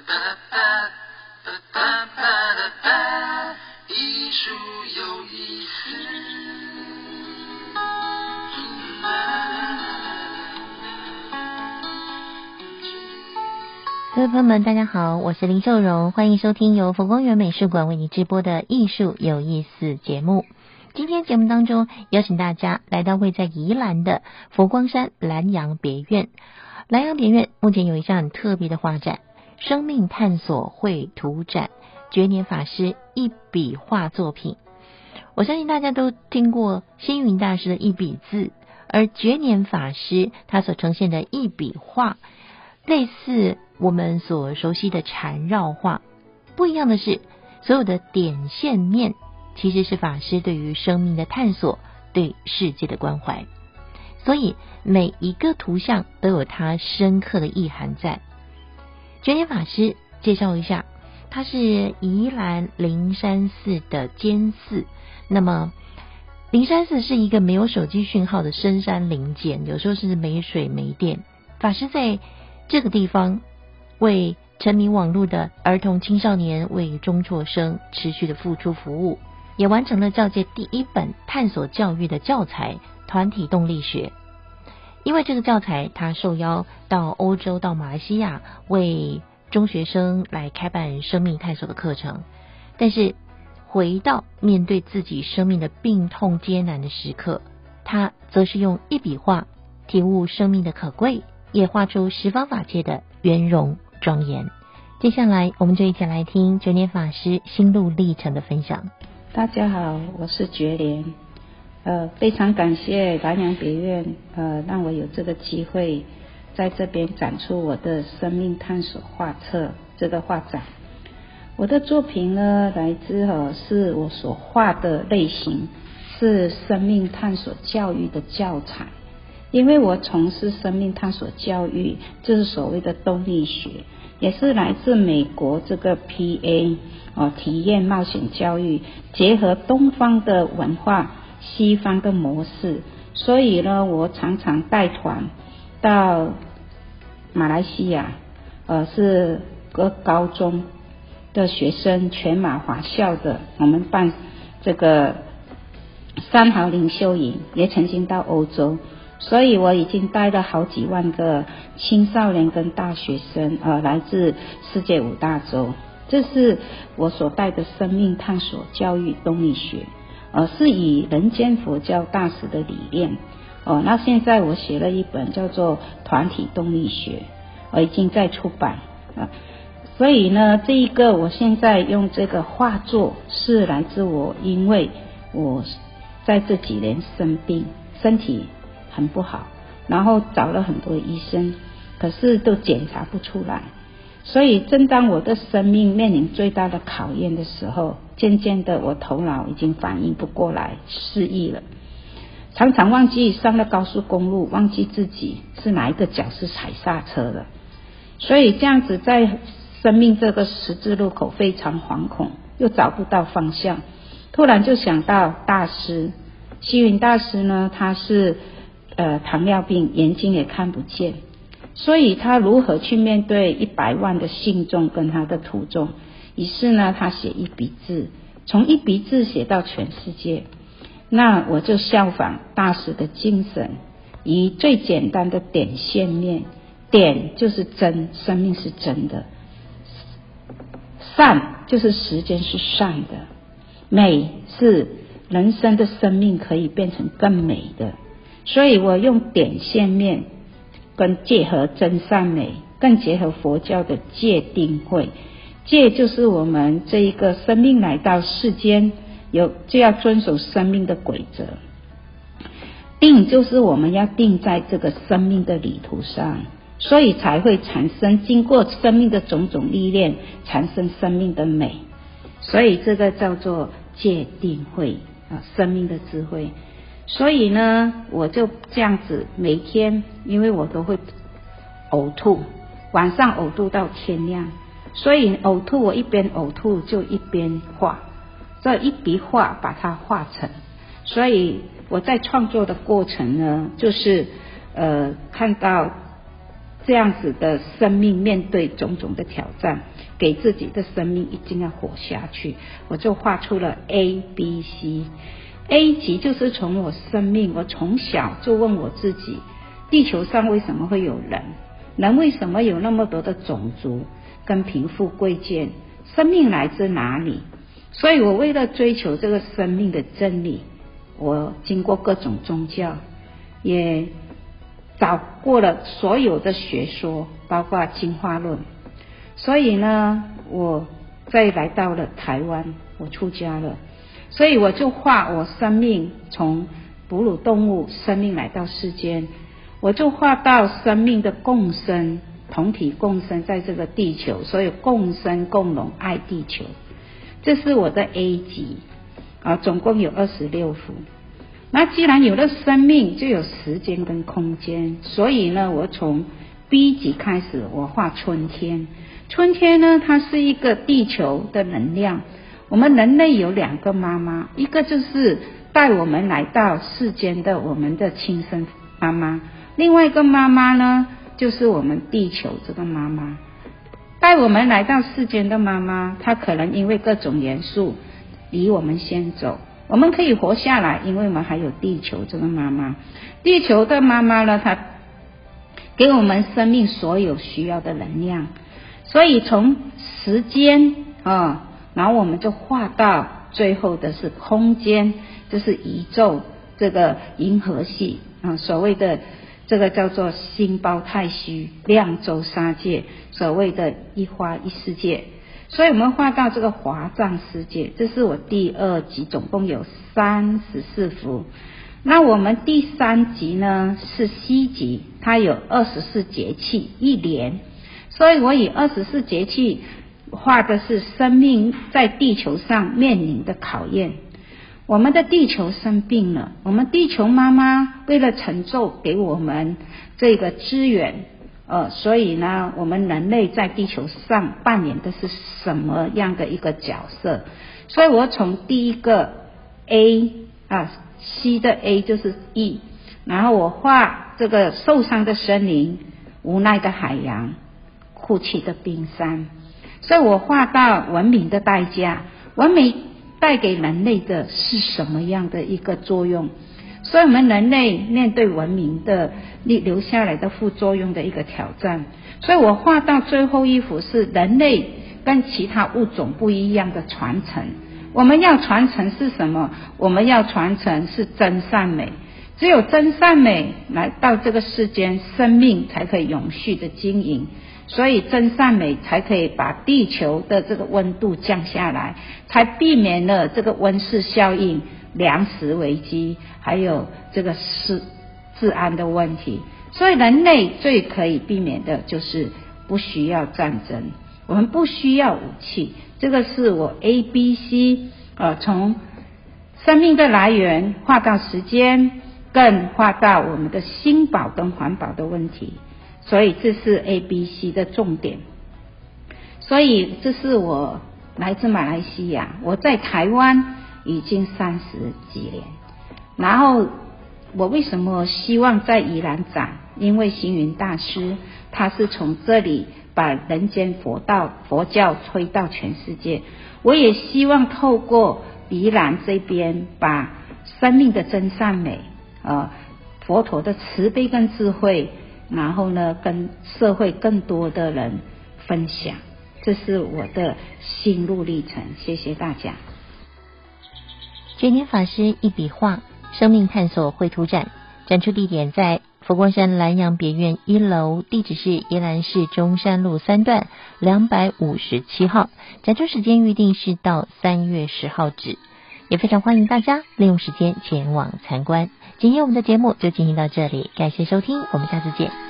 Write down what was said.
各位朋友们，大家好，我是林秀荣，欢迎收听由佛光园美术馆为你直播的艺术有意思节目。今天节目当中，邀请大家来到位在宜兰的佛光山兰阳别院。兰阳别院目前有一项很特别的画展——生命探索绘图展，觉年法师一笔画作品。我相信大家都听过星云大师的一笔字，而觉年法师他所呈现的一笔画，类似。我们所熟悉的缠绕画，不一样的是，所有的点线面其实是法师对于生命的探索，对世界的关怀。所以每一个图像都有它深刻的意涵在。觉年法师介绍一下，他是宜兰灵山寺的监寺。那么灵山寺是一个没有手机讯号的深山林间，有时候是没水没电。法师在这个地方。为沉迷网络的儿童青少年为中辍生持续的付出服务，也完成了教界第一本探索教育的教材《团体动力学》。因为这个教材，他受邀到欧洲、到马来西亚为中学生来开办生命探索的课程。但是回到面对自己生命的病痛艰难的时刻，他则是用一笔画体悟生命的可贵，也画出十方法界的圆融。庄严。接下来，我们就一起来听觉年法师心路历程的分享。大家好，我是觉莲。呃，非常感谢南阳别院，呃，让我有这个机会在这边展出我的生命探索画册这个画展。我的作品呢，来自呃，是我所画的类型是生命探索教育的教材。因为我从事生命探索教育，就是所谓的动力学，也是来自美国这个 PA 哦，体验冒险教育，结合东方的文化、西方的模式，所以呢，我常常带团到马来西亚，呃，是个高中的学生，全马华校的，我们办这个三好领袖营，也曾经到欧洲。所以我已经带了好几万个青少年跟大学生，呃，来自世界五大洲。这是我所带的生命探索教育动力学，呃，是以人间佛教大师的理念。哦、那现在我写了一本叫做团体动力学，我已经在出版啊、所以呢，这一个我现在用这个画作是来自我，因为我在这几年生病，身体。很不好，然后找了很多医生，可是都检查不出来。所以，正当我的生命面临最大的考验的时候，渐渐的，我头脑已经反应不过来，失忆了，常常忘记上了高速公路，忘记自己是哪一个脚是踩刹车的。所以，这样子在生命这个十字路口非常惶恐，又找不到方向，突然就想到大师，星云大师呢，他是。呃，糖尿病，眼睛也看不见，所以他如何去面对一百万的信众跟他的徒众？于是呢，他写一笔字，从一笔字写到全世界。那我就效仿大师的精神，以最简单的点线面，点就是真，生命是真的；善就是时间是善的；美是人生的生命可以变成更美的。所以我用点线面，跟结合真善美，更结合佛教的戒定慧。戒就是我们这一个生命来到世间，有就要遵守生命的规则。定就是我们要定在这个生命的旅途上，所以才会产生经过生命的种种历练，产生生命的美。所以这个叫做戒定慧啊，生命的智慧。所以呢，我就这样子每天，因为我都会呕吐，晚上呕吐到天亮，所以呕吐我一边呕吐就一边画，这一笔画把它画成。所以我在创作的过程呢，就是呃看到这样子的生命面对种种的挑战，给自己的生命一定要活下去。我就画出了 A、B、C。A 级就是从我生命，我从小就问我自己：地球上为什么会有人？人为什么有那么多的种族跟贫富贵贱？生命来自哪里？所以我为了追求这个生命的真理，我经过各种宗教，也找过了所有的学说，包括进化论。所以呢，我再来到了台湾，我出家了。所以我就画我生命从哺乳动物生命来到世间，我就画到生命的共生，同体共生在这个地球，所以共生共荣爱地球，这是我的 A 级啊，总共有二十六幅。那既然有了生命，就有时间跟空间，所以呢，我从 B 级开始，我画春天。春天呢，它是一个地球的能量。我们人类有两个妈妈，一个就是带我们来到世间的我们的亲生妈妈，另外一个妈妈呢，就是我们地球这个妈妈。带我们来到世间的妈妈，她可能因为各种元素离我们先走，我们可以活下来，因为我们还有地球这个妈妈。地球的妈妈呢，她给我们生命所有需要的能量，所以从时间啊。然后我们就画到最后的是空间，就是宇宙这个银河系啊，所谓的这个叫做星胞太虚、量周沙界，所谓的一花一世界。所以我们画到这个华藏世界，这是我第二集，总共有三十四幅。那我们第三集呢是西集，它有二十四节气一年，所以我以二十四节气。画的是生命在地球上面临的考验。我们的地球生病了，我们地球妈妈为了成就给我们这个资源，呃，所以呢，我们人类在地球上扮演的是什么样的一个角色？所以我从第一个 A 啊，C 的 A 就是 E，然后我画这个受伤的森林、无奈的海洋、哭泣的冰山。所以我画到文明的代价，文明带给人类的是什么样的一个作用？所以我们人类面对文明的留下来的副作用的一个挑战。所以我画到最后一幅是人类跟其他物种不一样的传承。我们要传承是什么？我们要传承是真善美。只有真善美来到这个世间，生命才可以永续的经营。所以真善美才可以把地球的这个温度降下来，才避免了这个温室效应、粮食危机，还有这个是治安的问题。所以人类最可以避免的就是不需要战争，我们不需要武器。这个是我 A、B、C 呃，从生命的来源画到时间，更画到我们的新保跟环保的问题。所以这是 A、B、C 的重点。所以这是我来自马来西亚，我在台湾已经三十几年。然后我为什么希望在宜兰展？因为星云大师他是从这里把人间佛道、佛教推到全世界。我也希望透过宜兰这边，把生命的真善美，呃，佛陀的慈悲跟智慧。然后呢，跟社会更多的人分享，这是我的心路历程。谢谢大家。觉年法师一笔画，生命探索绘图展，展出地点在佛光山兰阳别院一楼，地址是宜兰市中山路三段两百五十七号。展出时间预定是到三月十号止，也非常欢迎大家利用时间前往参观。今天我们的节目就进行到这里，感谢收听，我们下次见。